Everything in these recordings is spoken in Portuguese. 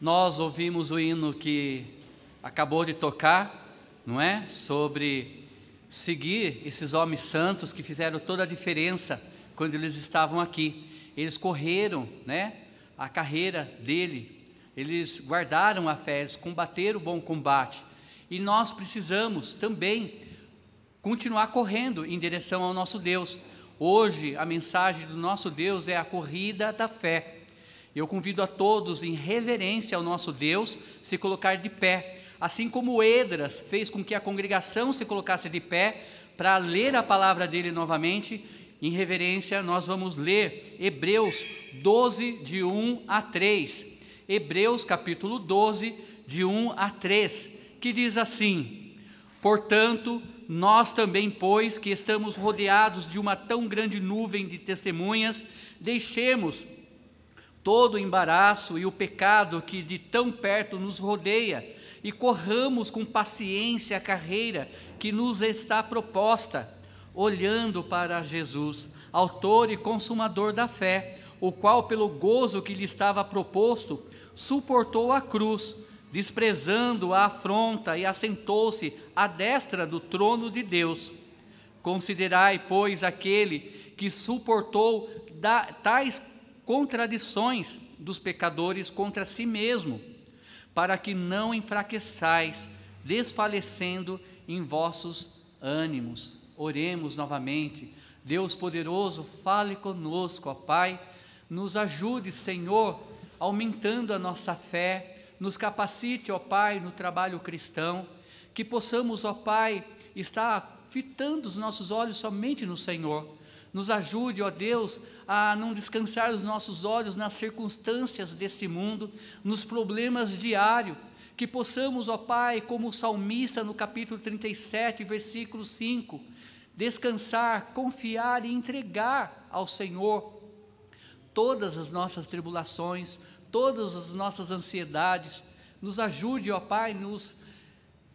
Nós ouvimos o hino que acabou de tocar, não é? Sobre seguir esses homens santos que fizeram toda a diferença quando eles estavam aqui. Eles correram, né? A carreira dele, eles guardaram a fé, eles combateram o bom combate. E nós precisamos também continuar correndo em direção ao nosso Deus. Hoje, a mensagem do nosso Deus é a corrida da fé. Eu convido a todos, em reverência ao nosso Deus, se colocar de pé, assim como Edras fez com que a congregação se colocasse de pé para ler a palavra dele novamente. Em reverência, nós vamos ler Hebreus 12, de 1 a 3. Hebreus capítulo 12, de 1 a 3, que diz assim: Portanto, nós também, pois que estamos rodeados de uma tão grande nuvem de testemunhas, deixemos todo o embaraço e o pecado que de tão perto nos rodeia e corramos com paciência a carreira que nos está proposta, olhando para Jesus, autor e consumador da fé, o qual, pelo gozo que lhe estava proposto, suportou a cruz, desprezando a afronta e assentou-se à destra do trono de Deus. Considerai, pois, aquele que suportou tais contradições dos pecadores contra si mesmo, para que não enfraqueçais, desfalecendo em vossos ânimos. Oremos novamente. Deus poderoso, fale conosco, ó Pai, nos ajude, Senhor, aumentando a nossa fé, nos capacite, ó Pai, no trabalho cristão, que possamos, ó Pai, estar fitando os nossos olhos somente no Senhor nos ajude, ó Deus, a não descansar os nossos olhos nas circunstâncias deste mundo, nos problemas diários, que possamos, ó Pai, como o salmista no capítulo 37, versículo 5, descansar, confiar e entregar ao Senhor todas as nossas tribulações, todas as nossas ansiedades. Nos ajude, ó Pai, nos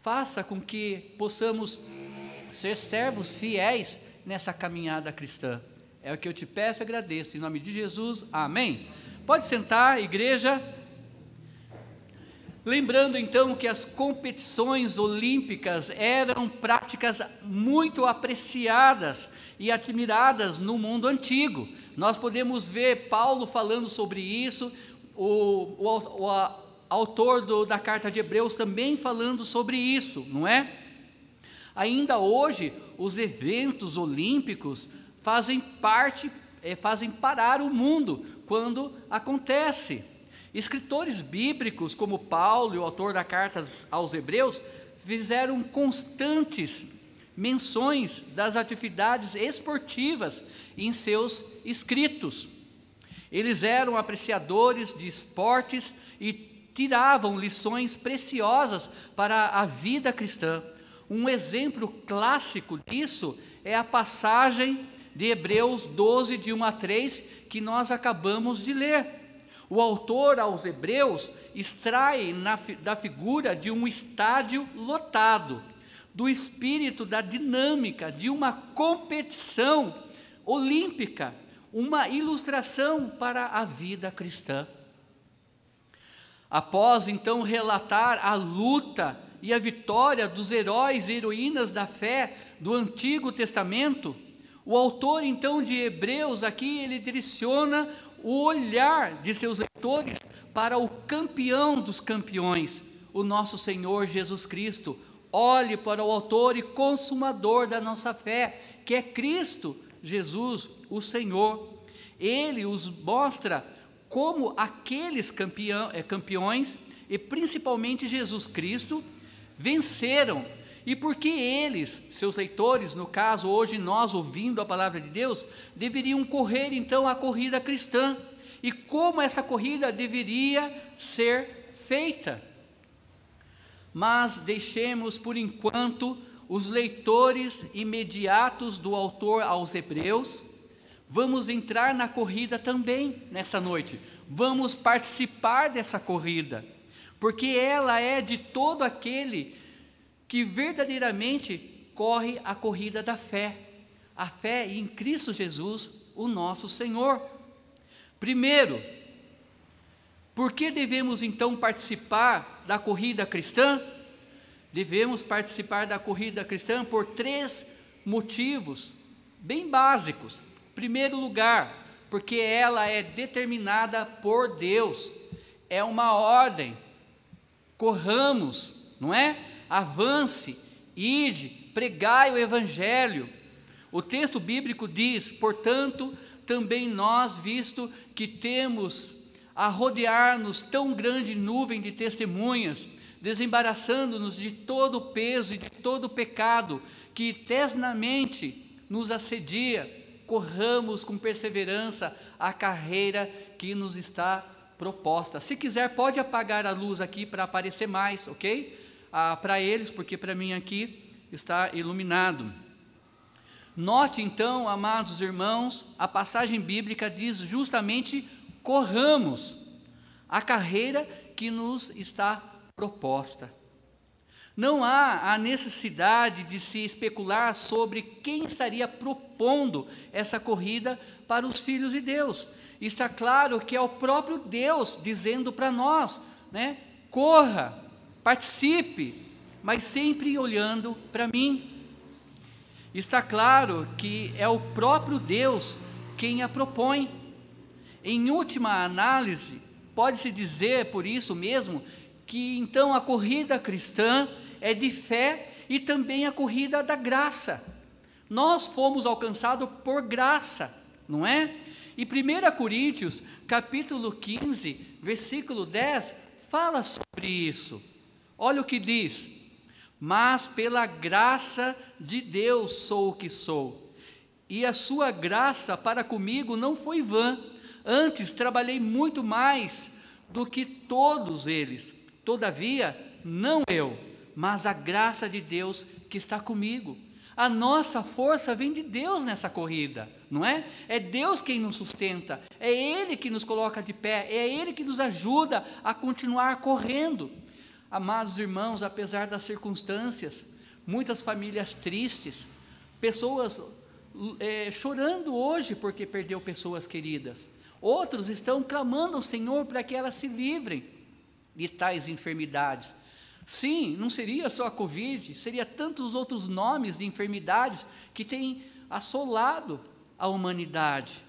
faça com que possamos ser servos fiéis nessa caminhada cristã. É o que eu te peço e agradeço. Em nome de Jesus, amém. Pode sentar, igreja. Lembrando então que as competições olímpicas eram práticas muito apreciadas e admiradas no mundo antigo. Nós podemos ver Paulo falando sobre isso, o, o, o autor do, da carta de Hebreus também falando sobre isso, não é? Ainda hoje, os eventos olímpicos fazem parte, é, fazem parar o mundo quando acontece. Escritores bíblicos como Paulo o autor da carta aos Hebreus fizeram constantes menções das atividades esportivas em seus escritos. Eles eram apreciadores de esportes e tiravam lições preciosas para a vida cristã. Um exemplo clássico disso é a passagem de Hebreus 12, de 1 a 3, que nós acabamos de ler. O autor aos Hebreus extrai na, da figura de um estádio lotado, do espírito da dinâmica de uma competição olímpica, uma ilustração para a vida cristã. Após então relatar a luta e a vitória dos heróis e heroínas da fé do Antigo Testamento, o autor então de Hebreus aqui ele direciona o olhar de seus leitores para o campeão dos campeões, o nosso Senhor Jesus Cristo. Olhe para o autor e consumador da nossa fé, que é Cristo Jesus, o Senhor. Ele os mostra como aqueles campeão, é, campeões, e principalmente Jesus Cristo, venceram. E porque eles, seus leitores, no caso hoje nós ouvindo a palavra de Deus, deveriam correr então a corrida cristã. E como essa corrida deveria ser feita. Mas deixemos por enquanto os leitores imediatos do autor aos Hebreus. Vamos entrar na corrida também nessa noite. Vamos participar dessa corrida porque ela é de todo aquele que verdadeiramente corre a corrida da fé, a fé em Cristo Jesus, o nosso Senhor. Primeiro, Por que devemos então participar da corrida cristã? Devemos participar da corrida cristã por três motivos bem básicos. Primeiro lugar, porque ela é determinada por Deus, é uma ordem. Corramos, não é? Avance, ide, pregai o evangelho. O texto bíblico diz, portanto, também nós, visto que temos a rodear-nos tão grande nuvem de testemunhas, desembaraçando-nos de todo o peso e de todo o pecado que tesnamente nos assedia, corramos com perseverança a carreira que nos está proposta. Se quiser, pode apagar a luz aqui para aparecer mais, ok? Ah, para eles, porque para mim aqui está iluminado. Note então, amados irmãos, a passagem bíblica diz justamente corramos a carreira que nos está proposta. Não há a necessidade de se especular sobre quem estaria propondo essa corrida para os filhos de Deus. Está claro que é o próprio Deus dizendo para nós, né? Corra, participe, mas sempre olhando para mim. Está claro que é o próprio Deus quem a propõe. Em última análise, pode-se dizer por isso mesmo que então a corrida cristã é de fé e também a corrida da graça. Nós fomos alcançados por graça, não é? E 1 Coríntios, capítulo 15, versículo 10, fala sobre isso. Olha o que diz: Mas pela graça de Deus sou o que sou, e a sua graça para comigo não foi vã Antes trabalhei muito mais do que todos eles. Todavia, não eu, mas a graça de Deus que está comigo. A nossa força vem de Deus nessa corrida, não é? É Deus quem nos sustenta, é Ele que nos coloca de pé, é Ele que nos ajuda a continuar correndo. Amados irmãos, apesar das circunstâncias, muitas famílias tristes, pessoas é, chorando hoje porque perdeu pessoas queridas, Outros estão clamando ao Senhor para que elas se livrem de tais enfermidades. Sim, não seria só a Covid, seria tantos outros nomes de enfermidades que têm assolado a humanidade.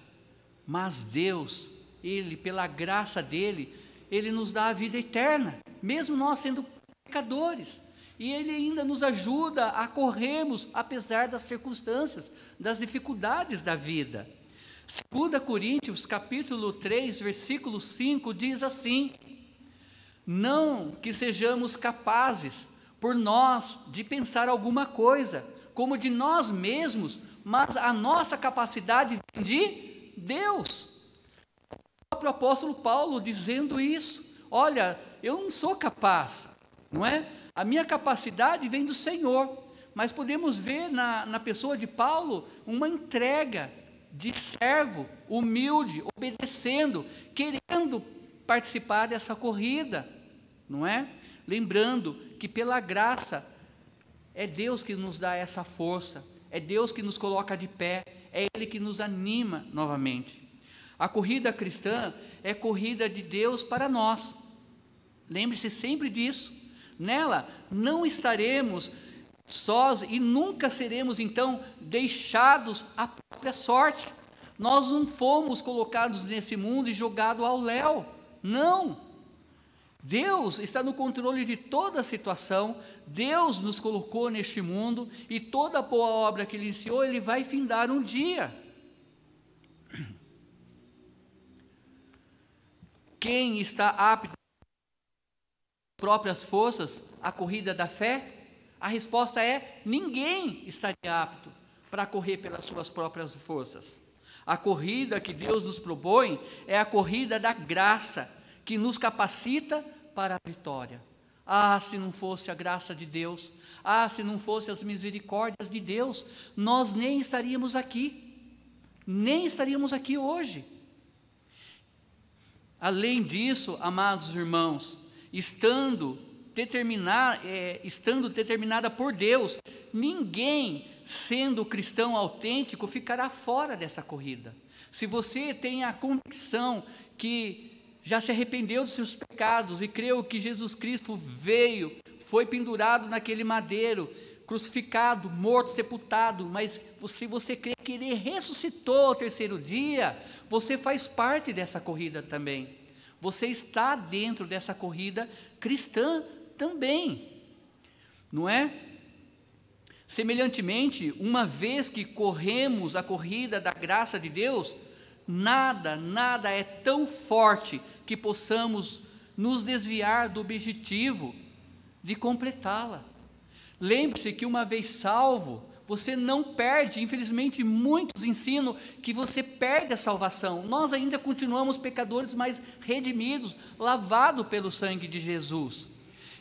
Mas Deus, Ele, pela graça dEle, Ele nos dá a vida eterna, mesmo nós sendo pecadores. E Ele ainda nos ajuda a corrermos, apesar das circunstâncias, das dificuldades da vida. 2 Coríntios capítulo 3, versículo 5 diz assim: Não que sejamos capazes por nós de pensar alguma coisa, como de nós mesmos, mas a nossa capacidade vem de Deus. O próprio apóstolo Paulo dizendo isso: Olha, eu não sou capaz, não é? A minha capacidade vem do Senhor. Mas podemos ver na, na pessoa de Paulo uma entrega de servo, humilde, obedecendo, querendo participar dessa corrida, não é? Lembrando que pela graça é Deus que nos dá essa força, é Deus que nos coloca de pé, é Ele que nos anima novamente. A corrida cristã é corrida de Deus para nós. Lembre-se sempre disso. Nela não estaremos sós e nunca seremos então deixados à própria sorte. Nós não fomos colocados nesse mundo e jogados ao léu. Não. Deus está no controle de toda a situação, Deus nos colocou neste mundo e toda a boa obra que Ele iniciou, Ele vai findar um dia. Quem está apto próprias forças à corrida da fé? A resposta é: ninguém estaria apto para correr pelas suas próprias forças. A corrida que Deus nos propõe é a corrida da graça, que nos capacita para a vitória. Ah, se não fosse a graça de Deus, ah, se não fosse as misericórdias de Deus, nós nem estaríamos aqui, nem estaríamos aqui hoje. Além disso, amados irmãos, estando determinar, é, estando determinada por Deus, ninguém sendo cristão autêntico ficará fora dessa corrida. Se você tem a convicção que já se arrependeu dos seus pecados e creu que Jesus Cristo veio, foi pendurado naquele madeiro, crucificado, morto, sepultado, mas se você crê que ele ressuscitou ao terceiro dia, você faz parte dessa corrida também. Você está dentro dessa corrida cristã também. Não é? Semelhantemente, uma vez que corremos a corrida da graça de Deus, nada, nada é tão forte que possamos nos desviar do objetivo de completá-la. Lembre-se que uma vez salvo, você não perde, infelizmente, muitos ensinam que você perde a salvação. Nós ainda continuamos pecadores, mas redimidos, lavados pelo sangue de Jesus.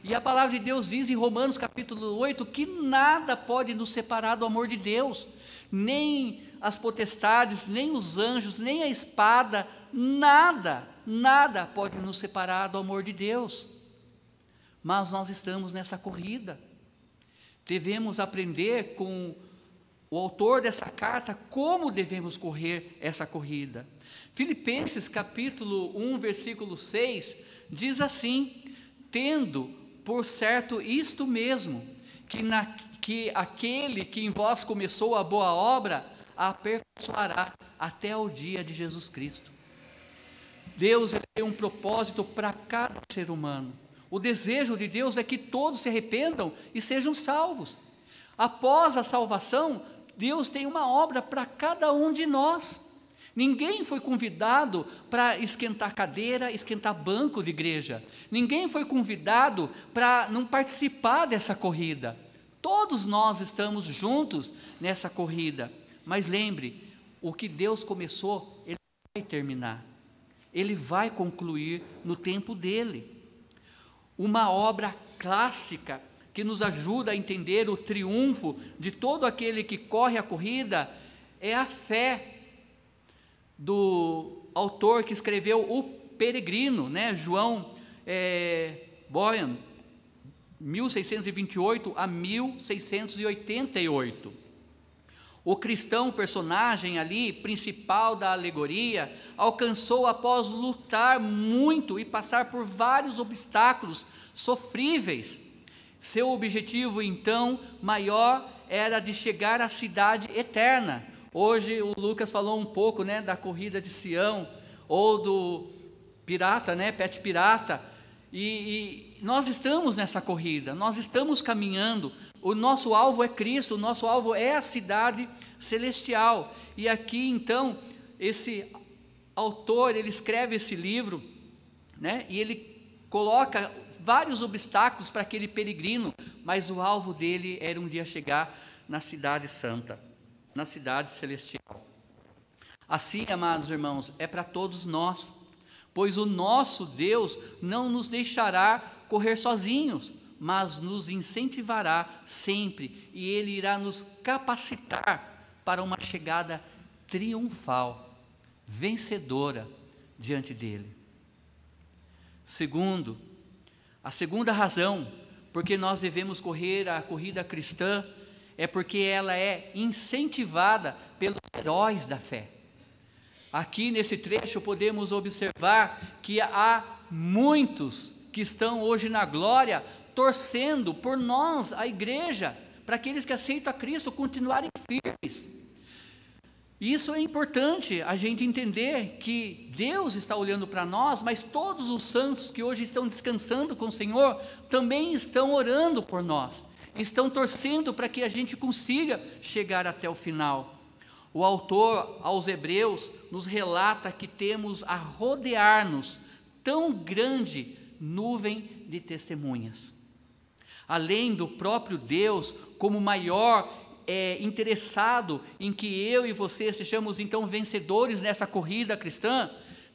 E a palavra de Deus diz em Romanos capítulo 8 que nada pode nos separar do amor de Deus, nem as potestades, nem os anjos, nem a espada, nada, nada pode nos separar do amor de Deus. Mas nós estamos nessa corrida devemos aprender com o autor dessa carta como devemos correr essa corrida. Filipenses capítulo 1, versículo 6 diz assim: Tendo por certo isto mesmo, que, na, que aquele que em vós começou a boa obra, a aperfeiçoará até o dia de Jesus Cristo. Deus tem um propósito para cada ser humano. O desejo de Deus é que todos se arrependam e sejam salvos. Após a salvação, Deus tem uma obra para cada um de nós. Ninguém foi convidado para esquentar cadeira, esquentar banco de igreja. Ninguém foi convidado para não participar dessa corrida. Todos nós estamos juntos nessa corrida. Mas lembre, o que Deus começou, Ele vai terminar. Ele vai concluir no tempo dele. Uma obra clássica que nos ajuda a entender o triunfo de todo aquele que corre a corrida é a fé do autor que escreveu O Peregrino, né? João é, Boyan, 1628 a 1688. O cristão, personagem ali, principal da alegoria, alcançou após lutar muito e passar por vários obstáculos sofríveis. Seu objetivo, então, maior era de chegar à cidade eterna. Hoje o Lucas falou um pouco, né, da corrida de Sião ou do pirata, né, pet pirata. E, e nós estamos nessa corrida, nós estamos caminhando o nosso alvo é Cristo, o nosso alvo é a cidade celestial. E aqui então, esse autor, ele escreve esse livro, né? E ele coloca vários obstáculos para aquele peregrino, mas o alvo dele era um dia chegar na cidade santa, na cidade celestial. Assim, amados irmãos, é para todos nós, pois o nosso Deus não nos deixará correr sozinhos mas nos incentivará sempre e Ele irá nos capacitar para uma chegada triunfal, vencedora diante dEle. Segundo, a segunda razão porque nós devemos correr a corrida cristã é porque ela é incentivada pelos heróis da fé. Aqui nesse trecho podemos observar que há muitos que estão hoje na glória torcendo por nós, a igreja, para aqueles que aceitam a Cristo continuarem firmes. Isso é importante a gente entender que Deus está olhando para nós, mas todos os santos que hoje estão descansando com o Senhor também estão orando por nós, estão torcendo para que a gente consiga chegar até o final. O autor aos Hebreus nos relata que temos a rodear-nos tão grande nuvem de testemunhas além do próprio Deus, como maior é, interessado em que eu e você sejamos então vencedores nessa corrida cristã,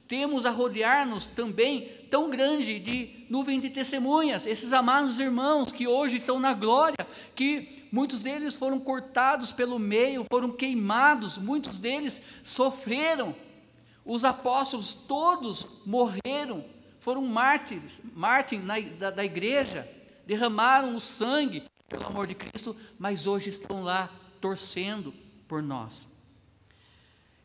temos a rodear-nos também tão grande de nuvem de testemunhas, esses amados irmãos que hoje estão na glória, que muitos deles foram cortados pelo meio, foram queimados, muitos deles sofreram. Os apóstolos todos morreram, foram mártires, mártires da, da igreja derramaram o sangue pelo amor de Cristo, mas hoje estão lá torcendo por nós.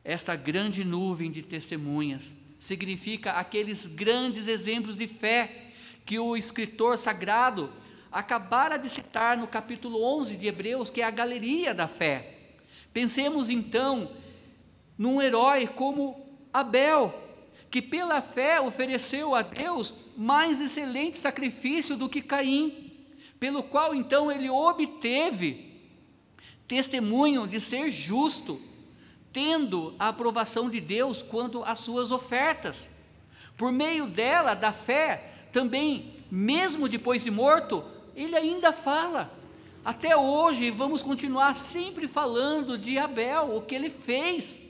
Esta grande nuvem de testemunhas significa aqueles grandes exemplos de fé que o escritor sagrado acabara de citar no capítulo 11 de Hebreus, que é a galeria da fé. Pensemos então num herói como Abel, que pela fé ofereceu a Deus mais excelente sacrifício do que Caim, pelo qual então ele obteve testemunho de ser justo, tendo a aprovação de Deus quanto às suas ofertas. Por meio dela, da fé, também, mesmo depois de morto, ele ainda fala. Até hoje vamos continuar sempre falando de Abel, o que ele fez,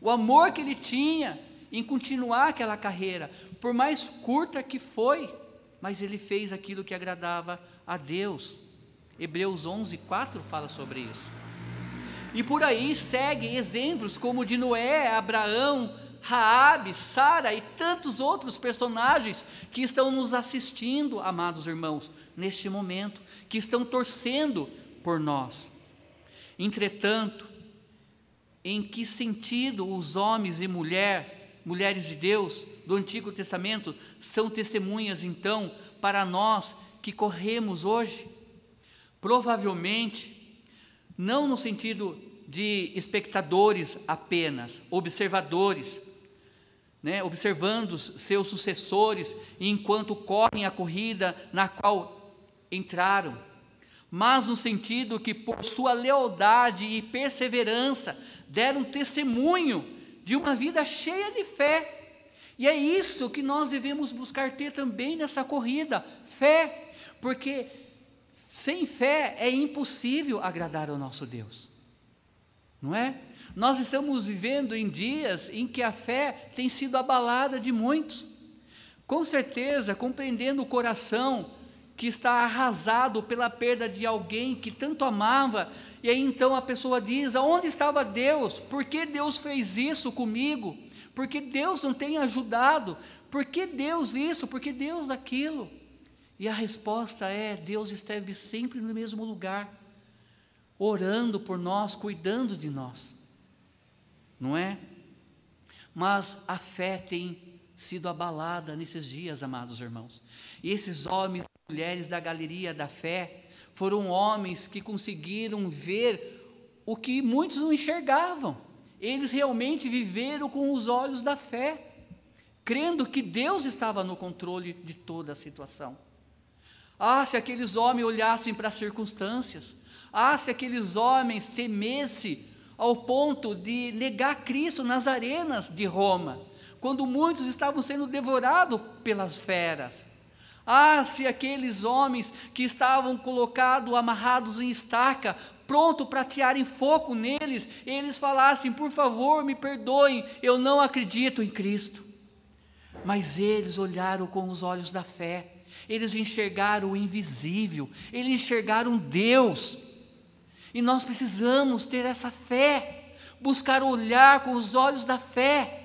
o amor que ele tinha em continuar aquela carreira, por mais curta que foi, mas ele fez aquilo que agradava a Deus. Hebreus 11, 4 fala sobre isso. E por aí segue exemplos como de Noé, Abraão, Raabe, Sara e tantos outros personagens que estão nos assistindo, amados irmãos, neste momento, que estão torcendo por nós. Entretanto, em que sentido os homens e mulher, mulheres de Deus do Antigo Testamento são testemunhas então para nós que corremos hoje? Provavelmente não no sentido de espectadores apenas, observadores, né, observando seus sucessores enquanto correm a corrida na qual entraram, mas no sentido que por sua lealdade e perseverança deram testemunho de uma vida cheia de fé. E é isso que nós devemos buscar ter também nessa corrida, fé, porque sem fé é impossível agradar ao nosso Deus. Não é? Nós estamos vivendo em dias em que a fé tem sido abalada de muitos. Com certeza, compreendendo o coração que está arrasado pela perda de alguém que tanto amava, e aí então a pessoa diz: aonde estava Deus? Por que Deus fez isso comigo? Por que Deus não tem ajudado? Por que Deus isso? Por que Deus aquilo? E a resposta é: Deus esteve sempre no mesmo lugar, orando por nós, cuidando de nós, não é? Mas a fé tem sido abalada nesses dias, amados irmãos. E esses homens mulheres da galeria da fé foram homens que conseguiram ver o que muitos não enxergavam. Eles realmente viveram com os olhos da fé, crendo que Deus estava no controle de toda a situação. Ah, se aqueles homens olhassem para as circunstâncias. Ah, se aqueles homens temessem ao ponto de negar Cristo nas arenas de Roma, quando muitos estavam sendo devorados pelas feras. Ah, se aqueles homens que estavam colocados, amarrados em estaca, pronto para tirarem fogo neles, eles falassem: por favor, me perdoem, eu não acredito em Cristo. Mas eles olharam com os olhos da fé eles enxergaram o invisível, eles enxergaram Deus. E nós precisamos ter essa fé, buscar olhar com os olhos da fé.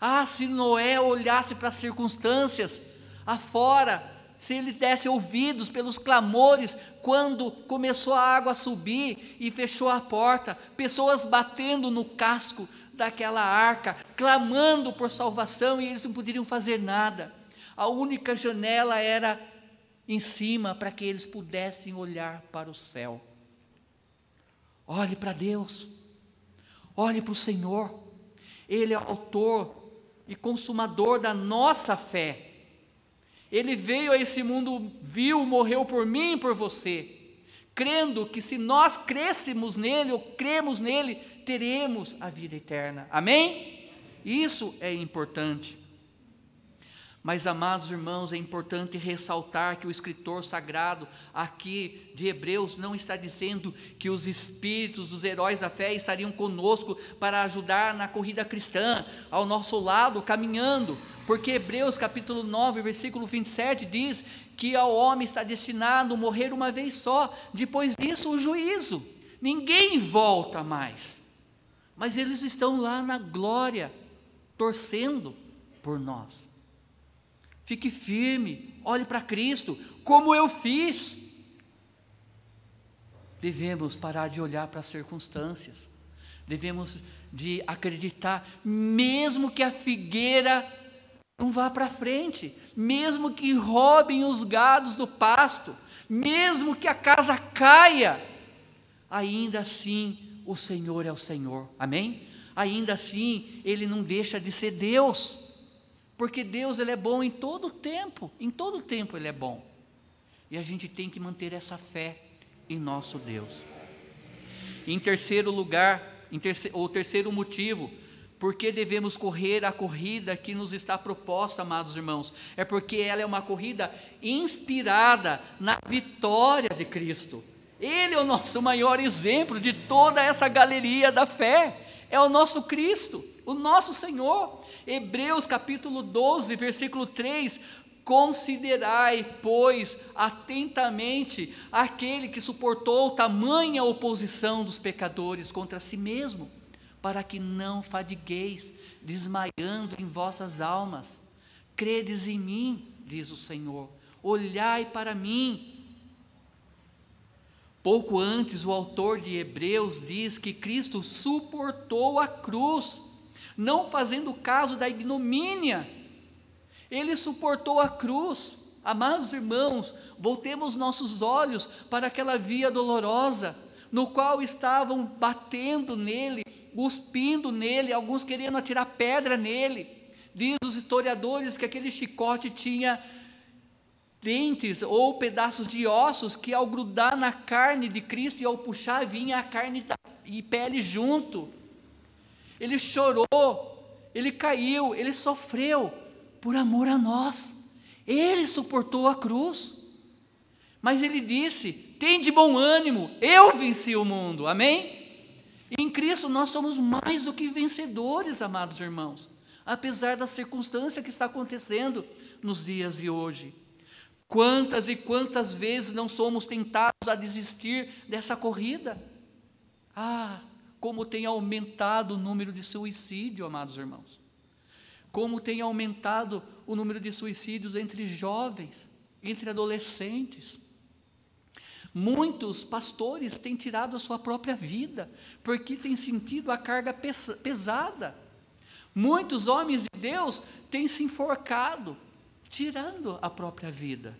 Ah, se Noé olhasse para as circunstâncias afora, se ele desse ouvidos pelos clamores quando começou a água a subir e fechou a porta, pessoas batendo no casco daquela arca, clamando por salvação e eles não poderiam fazer nada a única janela era em cima para que eles pudessem olhar para o céu. Olhe para Deus, olhe para o Senhor, Ele é autor e consumador da nossa fé. Ele veio a esse mundo, viu, morreu por mim e por você, crendo que se nós crêssemos nele ou cremos nele, teremos a vida eterna. Amém? Isso é importante. Mas, amados irmãos, é importante ressaltar que o escritor sagrado aqui de Hebreus não está dizendo que os espíritos dos heróis da fé estariam conosco para ajudar na corrida cristã, ao nosso lado, caminhando, porque Hebreus capítulo 9, versículo 27 diz que ao homem está destinado morrer uma vez só, depois disso o juízo, ninguém volta mais, mas eles estão lá na glória, torcendo por nós. Fique firme, olhe para Cristo, como eu fiz. Devemos parar de olhar para as circunstâncias. Devemos de acreditar, mesmo que a figueira Não vá para frente, mesmo que roubem os gados do pasto, mesmo que a casa caia, ainda assim o Senhor é o Senhor, amém? Ainda assim, Ele não deixa de ser Deus, porque Deus Ele é bom em todo tempo, em todo tempo Ele é bom, e a gente tem que manter essa fé em nosso Deus. Em terceiro lugar, em terceiro, o terceiro motivo, porque devemos correr a corrida que nos está proposta, amados irmãos? É porque ela é uma corrida inspirada na vitória de Cristo. Ele é o nosso maior exemplo de toda essa galeria da fé. É o nosso Cristo, o nosso Senhor. Hebreus capítulo 12, versículo 3: Considerai, pois, atentamente aquele que suportou tamanha oposição dos pecadores contra si mesmo para que não fadigueis, desmaiando em vossas almas. Credes em mim, diz o Senhor, olhai para mim. Pouco antes, o autor de Hebreus diz que Cristo suportou a cruz, não fazendo caso da ignomínia. Ele suportou a cruz. Amados irmãos, voltemos nossos olhos para aquela via dolorosa, no qual estavam batendo nele, cuspindo nele, alguns querendo atirar pedra nele. Diz os historiadores que aquele chicote tinha dentes ou pedaços de ossos que ao grudar na carne de Cristo e ao puxar vinha a carne e pele junto. Ele chorou, ele caiu, ele sofreu por amor a nós. Ele suportou a cruz. Mas ele disse: "Tem de bom ânimo, eu venci o mundo". Amém? Em Cristo nós somos mais do que vencedores, amados irmãos, apesar da circunstância que está acontecendo nos dias de hoje. Quantas e quantas vezes não somos tentados a desistir dessa corrida? Ah, como tem aumentado o número de suicídio, amados irmãos. Como tem aumentado o número de suicídios entre jovens, entre adolescentes. Muitos pastores têm tirado a sua própria vida, porque têm sentido a carga pesada. Muitos homens de Deus têm se enforcado, tirando a própria vida.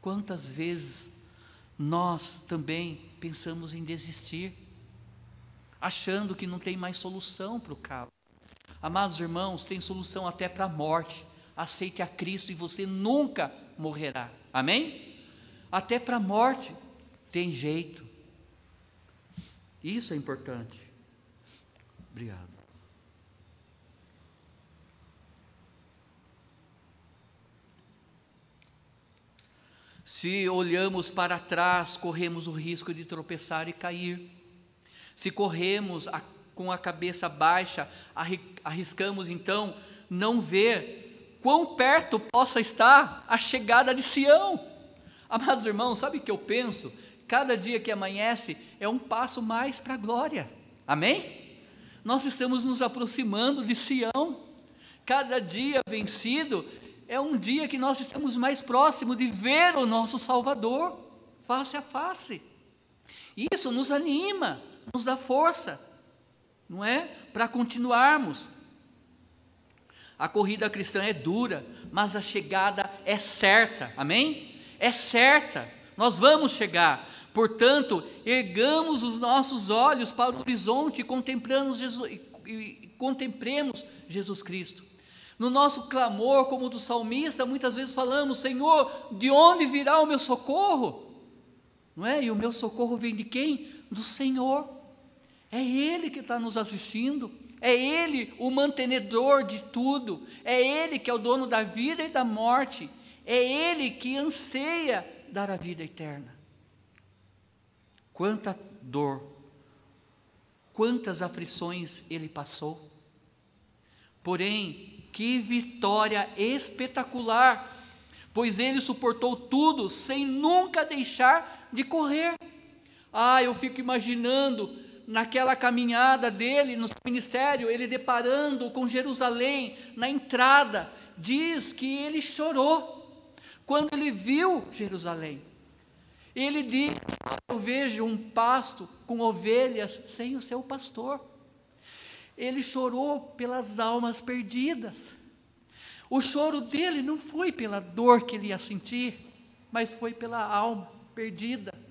Quantas vezes nós também pensamos em desistir, achando que não tem mais solução para o caso. Amados irmãos, tem solução até para a morte. Aceite a Cristo e você nunca morrerá. Amém? Até para a morte tem jeito. Isso é importante. Obrigado. Se olhamos para trás, corremos o risco de tropeçar e cair. Se corremos a, com a cabeça baixa, arriscamos então não ver quão perto possa estar a chegada de Sião. Amados irmãos, sabe o que eu penso? Cada dia que amanhece é um passo mais para a glória. Amém? Nós estamos nos aproximando de Sião. Cada dia vencido é um dia que nós estamos mais próximos de ver o nosso Salvador face a face. Isso nos anima, nos dá força, não é? Para continuarmos. A corrida cristã é dura, mas a chegada é certa. Amém? é certa, nós vamos chegar. Portanto, ergamos os nossos olhos para o horizonte Jesus, e contemplemos Jesus Cristo. No nosso clamor, como do salmista, muitas vezes falamos: Senhor, de onde virá o meu socorro? Não é? E o meu socorro vem de quem? Do Senhor. É Ele que está nos assistindo. É Ele o mantenedor de tudo. É Ele que é o dono da vida e da morte. É Ele que anseia dar a vida eterna. Quanta dor, quantas aflições Ele passou. Porém, que vitória espetacular, pois Ele suportou tudo sem nunca deixar de correr. Ah, eu fico imaginando naquela caminhada dele no ministério, ele deparando com Jerusalém na entrada, diz que ele chorou quando ele viu Jerusalém. Ele diz: Eu vejo um pasto com ovelhas sem o seu pastor. Ele chorou pelas almas perdidas. O choro dele não foi pela dor que ele ia sentir, mas foi pela alma perdida.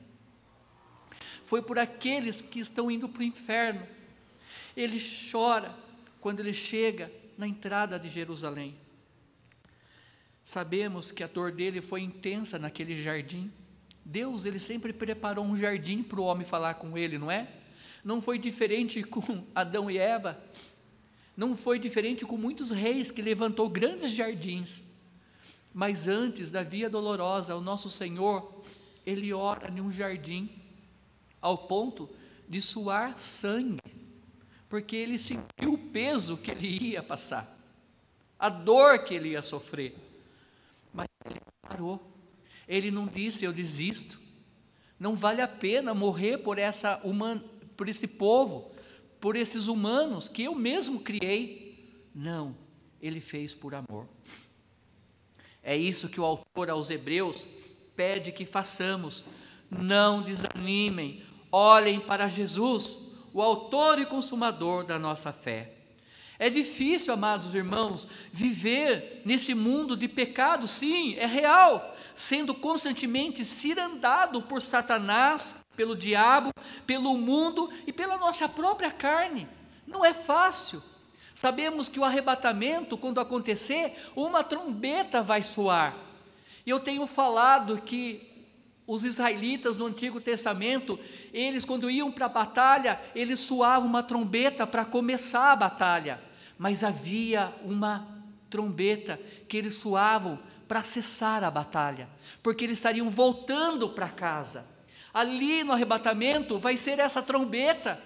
Foi por aqueles que estão indo para o inferno. Ele chora quando ele chega na entrada de Jerusalém. Sabemos que a dor dele foi intensa naquele jardim. Deus, ele sempre preparou um jardim para o homem falar com ele, não é? Não foi diferente com Adão e Eva. Não foi diferente com muitos reis que levantou grandes jardins. Mas antes da via dolorosa, o nosso Senhor, ele ora em um jardim ao ponto de suar sangue, porque ele sentiu o peso que ele ia passar, a dor que ele ia sofrer. Mas ele parou. Ele não disse eu desisto. Não vale a pena morrer por essa human, por esse povo, por esses humanos que eu mesmo criei. Não, ele fez por amor. É isso que o autor aos Hebreus pede que façamos. Não desanimem, olhem para Jesus, o autor e consumador da nossa fé. É difícil, amados irmãos, viver nesse mundo de pecado, sim, é real, sendo constantemente cirandado por Satanás, pelo diabo, pelo mundo e pela nossa própria carne. Não é fácil. Sabemos que o arrebatamento, quando acontecer, uma trombeta vai soar. E eu tenho falado que os israelitas no Antigo Testamento, eles quando iam para a batalha, eles soavam uma trombeta para começar a batalha. Mas havia uma trombeta que eles soavam para cessar a batalha, porque eles estariam voltando para casa. Ali no arrebatamento vai ser essa trombeta,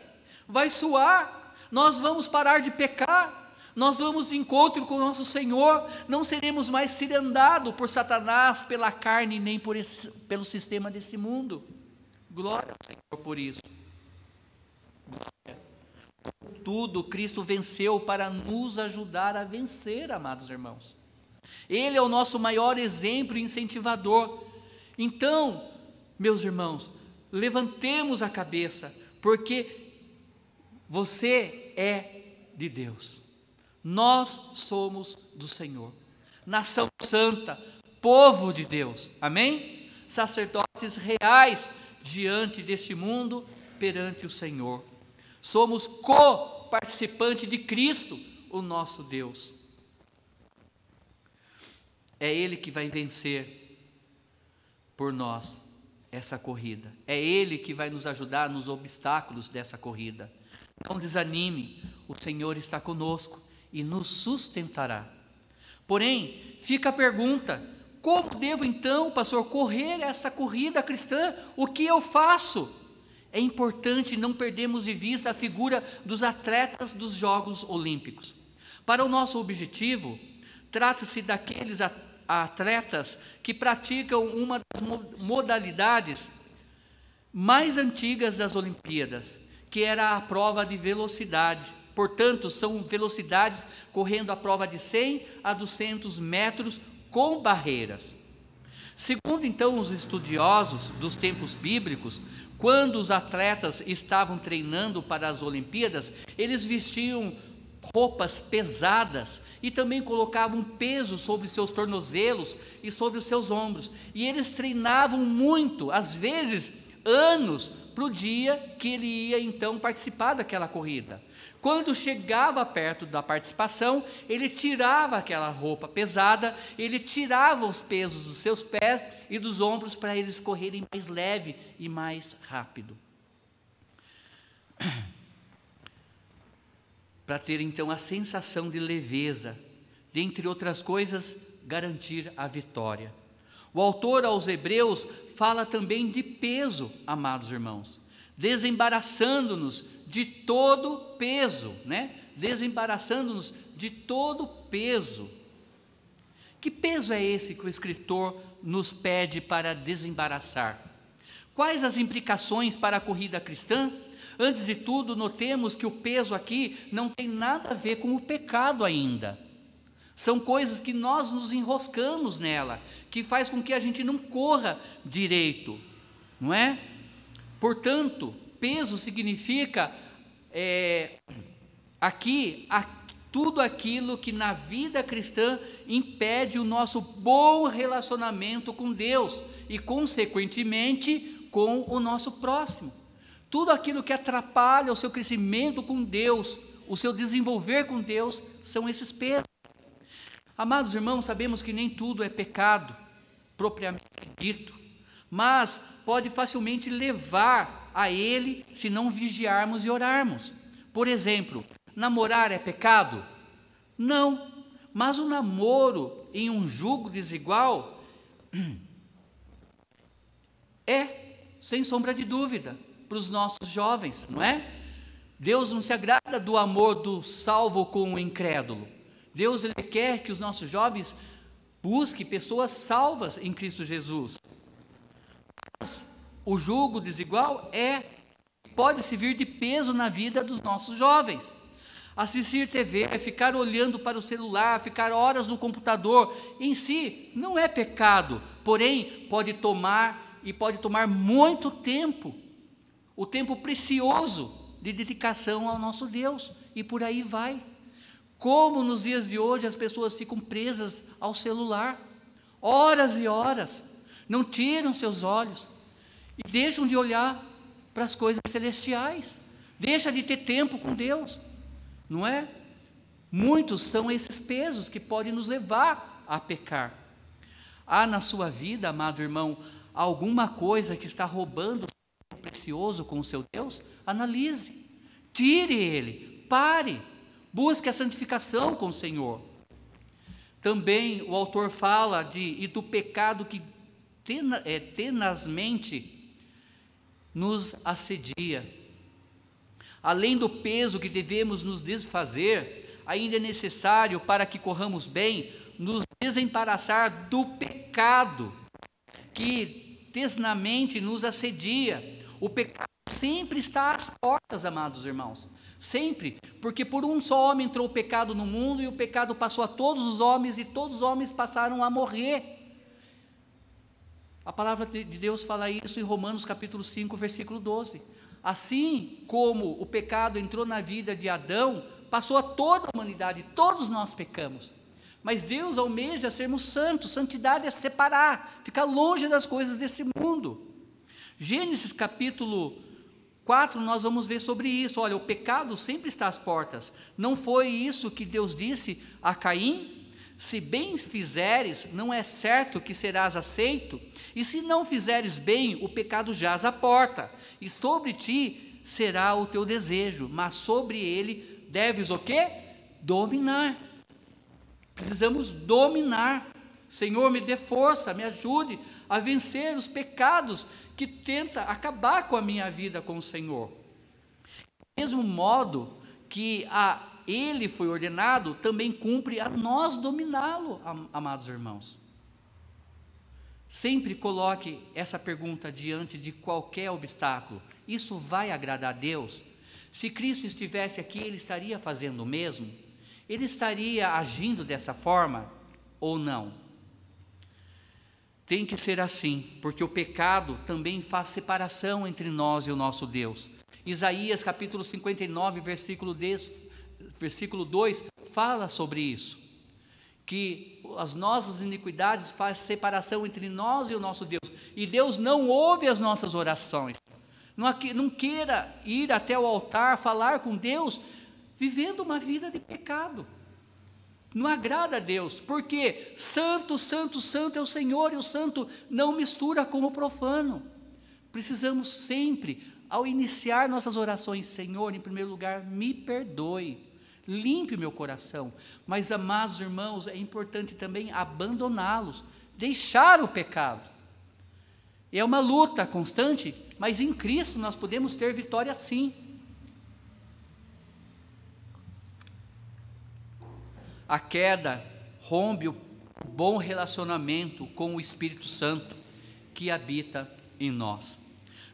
vai soar, nós vamos parar de pecar, nós vamos de encontro com o nosso Senhor, não seremos mais cirandados por Satanás, pela carne, nem por esse, pelo sistema desse mundo. Glória ao Senhor por isso. Glória tudo Cristo venceu para nos ajudar a vencer, amados irmãos. Ele é o nosso maior exemplo e incentivador. Então, meus irmãos, levantemos a cabeça, porque você é de Deus. Nós somos do Senhor. Nação santa, povo de Deus. Amém? Sacerdotes reais diante deste mundo, perante o Senhor. Somos co-participante de Cristo, o nosso Deus. É Ele que vai vencer por nós essa corrida. É Ele que vai nos ajudar nos obstáculos dessa corrida. Não desanime, o Senhor está conosco e nos sustentará. Porém, fica a pergunta: como devo então, pastor, correr essa corrida cristã? O que eu faço? É importante não perdermos de vista a figura dos atletas dos Jogos Olímpicos. Para o nosso objetivo, trata-se daqueles atletas que praticam uma das modalidades mais antigas das Olimpíadas, que era a prova de velocidade. Portanto, são velocidades correndo a prova de 100 a 200 metros com barreiras. Segundo então os estudiosos dos tempos bíblicos, quando os atletas estavam treinando para as Olimpíadas, eles vestiam roupas pesadas e também colocavam peso sobre seus tornozelos e sobre os seus ombros. E eles treinavam muito, às vezes anos, para o dia que ele ia então participar daquela corrida. Quando chegava perto da participação, ele tirava aquela roupa pesada, ele tirava os pesos dos seus pés e dos ombros para eles correrem mais leve e mais rápido. Para ter então a sensação de leveza, dentre outras coisas, garantir a vitória. O autor aos Hebreus fala também de peso, amados irmãos, desembaraçando-nos de todo peso, né? Desembaraçando-nos de todo peso. Que peso é esse que o escritor nos pede para desembaraçar? Quais as implicações para a corrida cristã? Antes de tudo, notemos que o peso aqui não tem nada a ver com o pecado ainda. São coisas que nós nos enroscamos nela, que faz com que a gente não corra direito, não é? Portanto, peso significa é, aqui a, tudo aquilo que na vida cristã impede o nosso bom relacionamento com Deus e, consequentemente, com o nosso próximo. Tudo aquilo que atrapalha o seu crescimento com Deus, o seu desenvolver com Deus, são esses pesos. Amados irmãos, sabemos que nem tudo é pecado, propriamente dito, mas pode facilmente levar a ele se não vigiarmos e orarmos. Por exemplo, Namorar é pecado? Não, mas o namoro em um jugo desigual é, sem sombra de dúvida, para os nossos jovens, não é? Deus não se agrada do amor do salvo com o incrédulo. Deus ele quer que os nossos jovens busquem pessoas salvas em Cristo Jesus. O jugo desigual é pode servir de peso na vida dos nossos jovens. Assistir TV, é ficar olhando para o celular, ficar horas no computador, em si não é pecado, porém pode tomar e pode tomar muito tempo, o tempo precioso de dedicação ao nosso Deus, e por aí vai. Como nos dias de hoje as pessoas ficam presas ao celular, horas e horas, não tiram seus olhos e deixam de olhar para as coisas celestiais, deixa de ter tempo com Deus não é? Muitos são esses pesos que podem nos levar a pecar. Há na sua vida, amado irmão, alguma coisa que está roubando o precioso com o seu Deus? Analise, tire ele, pare, busque a santificação com o Senhor. Também o autor fala de e do pecado que é, tenazmente nos assedia Além do peso que devemos nos desfazer, ainda é necessário, para que corramos bem, nos desembaraçar do pecado que tesnamente nos assedia. O pecado sempre está às portas, amados irmãos. Sempre, porque por um só homem entrou o pecado no mundo e o pecado passou a todos os homens e todos os homens passaram a morrer. A palavra de Deus fala isso em Romanos capítulo 5, versículo 12. Assim como o pecado entrou na vida de Adão, passou a toda a humanidade, todos nós pecamos. Mas Deus almeja sermos santos, santidade é separar, ficar longe das coisas desse mundo. Gênesis capítulo 4, nós vamos ver sobre isso. Olha, o pecado sempre está às portas. Não foi isso que Deus disse a Caim? Se bem fizeres, não é certo que serás aceito, e se não fizeres bem, o pecado jaz à porta, e sobre ti será o teu desejo, mas sobre ele deves o quê? Dominar. Precisamos dominar. Senhor, me dê força, me ajude a vencer os pecados que tenta acabar com a minha vida com o Senhor. Do mesmo modo que a ele foi ordenado, também cumpre a nós dominá-lo, amados irmãos. Sempre coloque essa pergunta diante de qualquer obstáculo: isso vai agradar a Deus? Se Cristo estivesse aqui, ele estaria fazendo o mesmo? Ele estaria agindo dessa forma ou não? Tem que ser assim, porque o pecado também faz separação entre nós e o nosso Deus. Isaías capítulo 59, versículo 10, versículo 2 fala sobre isso. Que as nossas iniquidades fazem separação entre nós e o nosso Deus. E Deus não ouve as nossas orações. Não, não queira ir até o altar, falar com Deus, vivendo uma vida de pecado. Não agrada a Deus, porque santo, santo, santo é o Senhor, e o santo não mistura com o profano. Precisamos sempre, ao iniciar nossas orações, Senhor, em primeiro lugar, me perdoe limpe o meu coração. Mas, amados irmãos, é importante também abandoná-los, deixar o pecado. É uma luta constante, mas em Cristo nós podemos ter vitória sim. A queda rompe o bom relacionamento com o Espírito Santo que habita em nós.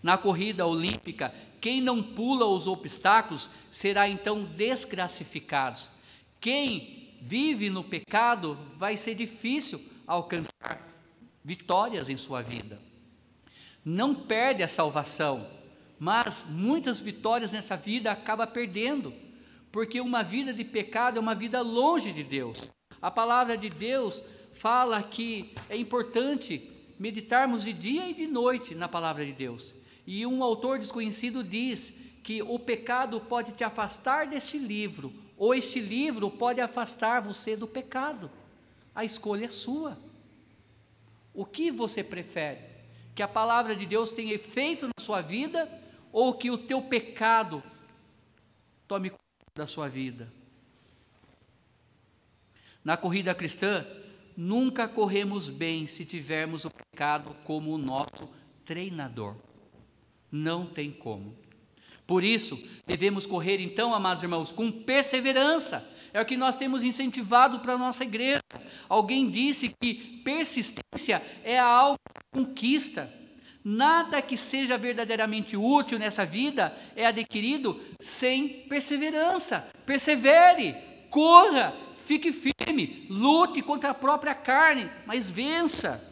Na corrida olímpica, quem não pula os obstáculos será então desclassificado. Quem vive no pecado vai ser difícil alcançar vitórias em sua vida. Não perde a salvação, mas muitas vitórias nessa vida acaba perdendo, porque uma vida de pecado é uma vida longe de Deus. A palavra de Deus fala que é importante meditarmos de dia e de noite na palavra de Deus. E um autor desconhecido diz que o pecado pode te afastar deste livro, ou este livro pode afastar você do pecado. A escolha é sua. O que você prefere? Que a palavra de Deus tenha efeito na sua vida ou que o teu pecado tome conta da sua vida? Na corrida cristã, nunca corremos bem se tivermos o pecado como o nosso treinador. Não tem como. Por isso, devemos correr então, amados irmãos, com perseverança é o que nós temos incentivado para a nossa igreja. Alguém disse que persistência é a conquista. Nada que seja verdadeiramente útil nessa vida é adquirido sem perseverança. Persevere, corra, fique firme, lute contra a própria carne, mas vença.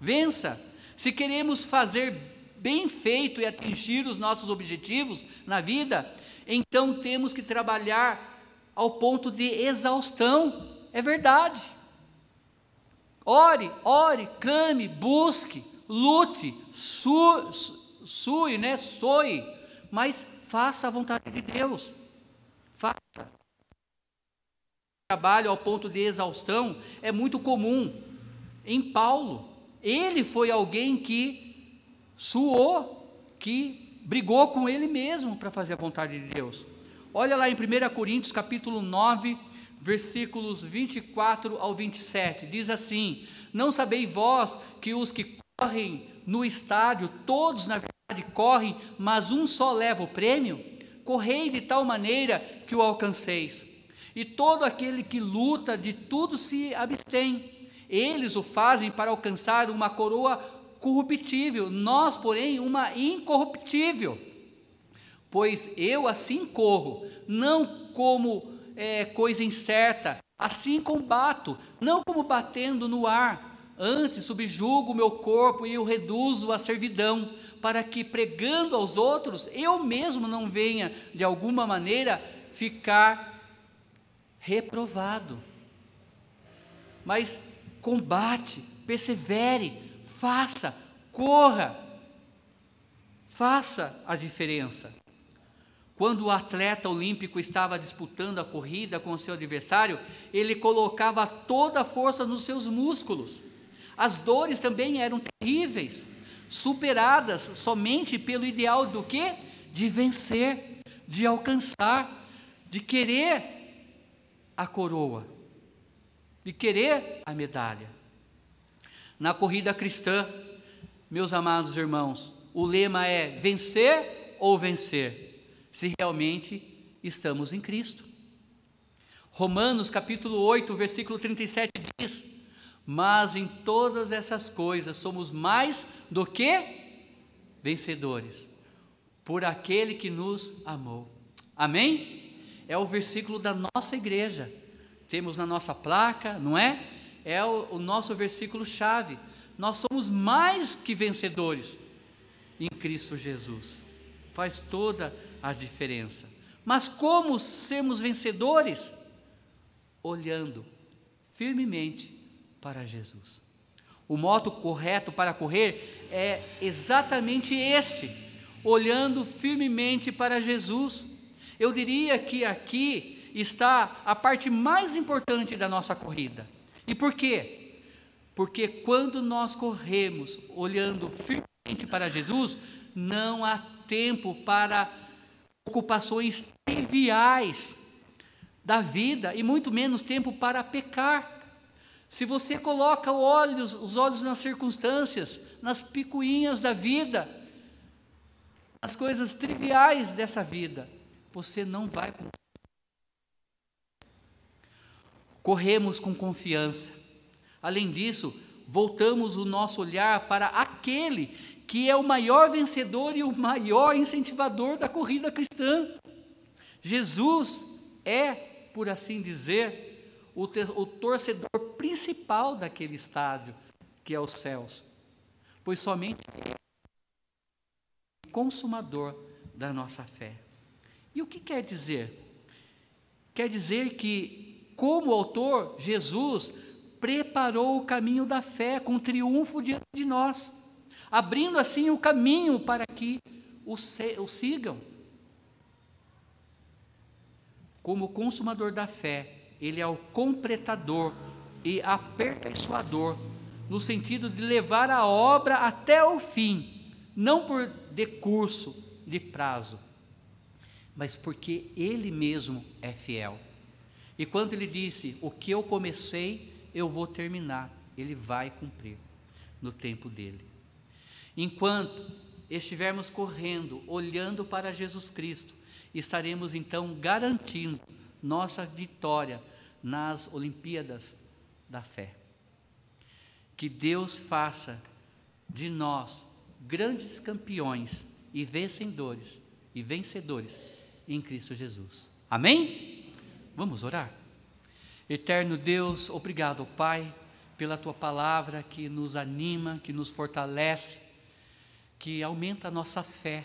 Vença. Se queremos fazer bem feito e atingir os nossos objetivos na vida, então temos que trabalhar ao ponto de exaustão. É verdade. Ore, ore, clame, busque, lute, su, su, sue, né? Soe, mas faça a vontade de Deus. Faça. Trabalho ao ponto de exaustão é muito comum em Paulo. Ele foi alguém que suou, que brigou com ele mesmo para fazer a vontade de Deus. Olha lá em 1 Coríntios capítulo 9, versículos 24 ao 27. Diz assim: Não sabeis vós que os que correm no estádio, todos na verdade correm, mas um só leva o prêmio? Correi de tal maneira que o alcanceis. E todo aquele que luta de tudo se abstém. Eles o fazem para alcançar uma coroa corruptível, nós, porém, uma incorruptível. Pois eu assim corro, não como é, coisa incerta, assim combato, não como batendo no ar. Antes subjugo o meu corpo e o reduzo à servidão, para que pregando aos outros, eu mesmo não venha, de alguma maneira, ficar reprovado. Mas combate, persevere, faça, corra, faça a diferença. Quando o atleta olímpico estava disputando a corrida com seu adversário, ele colocava toda a força nos seus músculos. As dores também eram terríveis, superadas somente pelo ideal do que? De vencer, de alcançar, de querer a coroa, de querer a medalha. Na corrida cristã, meus amados irmãos, o lema é vencer ou vencer se realmente estamos em Cristo. Romanos capítulo 8, versículo 37 diz: Mas em todas essas coisas somos mais do que vencedores, por aquele que nos amou. Amém? É o versículo da nossa igreja. Temos na nossa placa, não é? É o, o nosso versículo chave. Nós somos mais que vencedores em Cristo Jesus. Faz toda a diferença. Mas como sermos vencedores? Olhando firmemente para Jesus. O modo correto para correr é exatamente este: olhando firmemente para Jesus. Eu diria que aqui está a parte mais importante da nossa corrida. E por quê? Porque quando nós corremos olhando firmemente para Jesus, não há tempo para ocupações triviais da vida e muito menos tempo para pecar. Se você coloca olhos, os olhos nas circunstâncias, nas picuinhas da vida, nas coisas triviais dessa vida, você não vai Corremos com confiança. Além disso, voltamos o nosso olhar para aquele que é o maior vencedor e o maior incentivador da corrida cristã. Jesus é, por assim dizer, o, o torcedor principal daquele estádio, que é os céus, pois somente ele é o consumador da nossa fé. E o que quer dizer? quer dizer que, como autor, Jesus preparou o caminho da fé com triunfo diante de nós, abrindo assim o caminho para que o, sigam. Como consumador da fé, ele é o completador e aperfeiçoador, no sentido de levar a obra até o fim, não por decurso de prazo, mas porque ele mesmo é fiel. E quando ele disse: O que eu comecei, eu vou terminar, ele vai cumprir no tempo dele. Enquanto estivermos correndo, olhando para Jesus Cristo, estaremos então garantindo nossa vitória nas Olimpíadas da fé. Que Deus faça de nós grandes campeões e vencedores e vencedores em Cristo Jesus. Amém? Vamos orar. Eterno Deus, obrigado, Pai, pela tua palavra que nos anima, que nos fortalece, que aumenta a nossa fé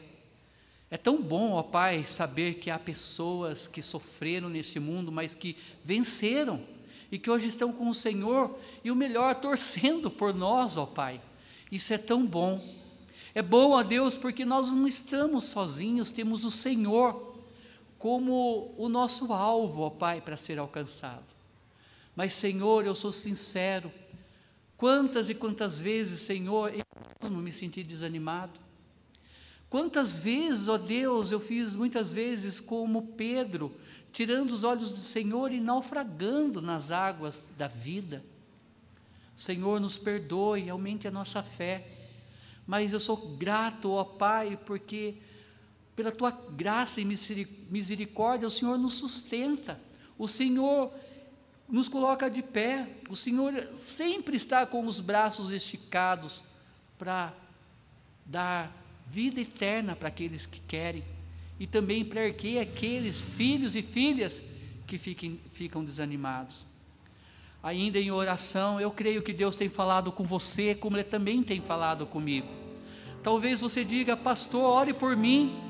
é tão bom, ó Pai, saber que há pessoas que sofreram neste mundo, mas que venceram e que hoje estão com o Senhor e o melhor, torcendo por nós, ó Pai. Isso é tão bom. É bom, ó Deus, porque nós não estamos sozinhos, temos o Senhor como o nosso alvo, ó Pai, para ser alcançado. Mas, Senhor, eu sou sincero, quantas e quantas vezes, Senhor, eu mesmo me senti desanimado Quantas vezes, ó Deus, eu fiz muitas vezes como Pedro, tirando os olhos do Senhor e naufragando nas águas da vida. Senhor, nos perdoe, aumente a nossa fé. Mas eu sou grato, ó Pai, porque pela tua graça e misericórdia o Senhor nos sustenta. O Senhor nos coloca de pé. O Senhor sempre está com os braços esticados para dar vida eterna para aqueles que querem, e também para erguer aqueles filhos e filhas que fiquem, ficam desanimados. Ainda em oração, eu creio que Deus tem falado com você, como Ele também tem falado comigo. Talvez você diga, pastor, ore por mim,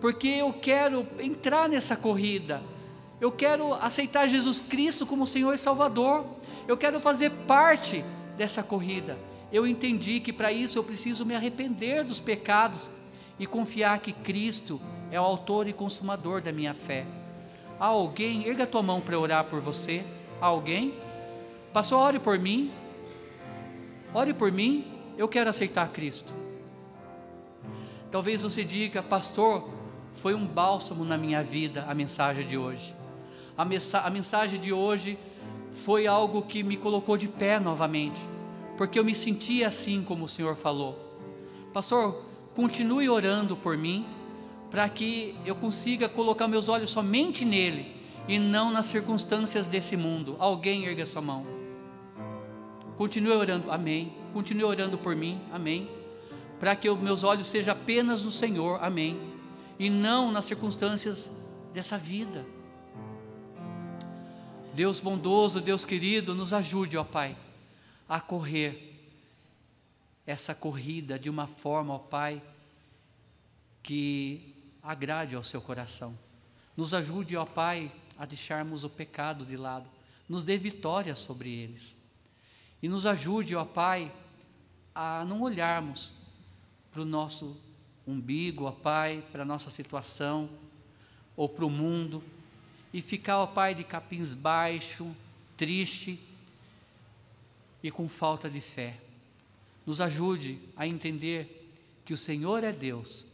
porque eu quero entrar nessa corrida, eu quero aceitar Jesus Cristo como Senhor e Salvador, eu quero fazer parte dessa corrida eu entendi que para isso eu preciso me arrepender dos pecados e confiar que Cristo é o autor e consumador da minha fé. Há alguém, erga tua mão para orar por você. Há alguém? Passou, ore por mim. Ore por mim, eu quero aceitar Cristo. Talvez você diga, pastor, foi um bálsamo na minha vida a mensagem de hoje. A, a mensagem de hoje foi algo que me colocou de pé novamente porque eu me sentia assim como o Senhor falou. Pastor, continue orando por mim, para que eu consiga colocar meus olhos somente nele e não nas circunstâncias desse mundo. Alguém erga sua mão. Continue orando, amém. Continue orando por mim, amém. Para que meus olhos sejam apenas no Senhor, amém. E não nas circunstâncias dessa vida. Deus bondoso, Deus querido, nos ajude, ó Pai a correr essa corrida de uma forma, ó Pai, que agrade ao seu coração. Nos ajude, ó Pai, a deixarmos o pecado de lado, nos dê vitória sobre eles. E nos ajude, ó Pai, a não olharmos para o nosso umbigo, ó Pai, para a nossa situação ou para o mundo e ficar, ó Pai, de capins baixo, triste, e com falta de fé. Nos ajude a entender que o Senhor é Deus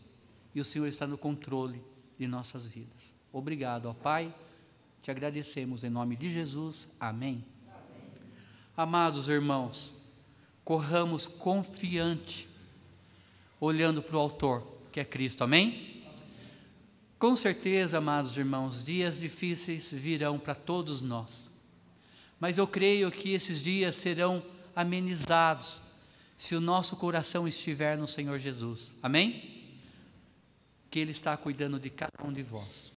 e o Senhor está no controle de nossas vidas. Obrigado, ó Pai. Te agradecemos em nome de Jesus. Amém. Amém. Amados irmãos, corramos confiante, olhando para o Autor, que é Cristo. Amém? Com certeza, amados irmãos, dias difíceis virão para todos nós mas eu creio que esses dias serão amenizados se o nosso coração estiver no Senhor Jesus. Amém? Que Ele está cuidando de cada um de vós.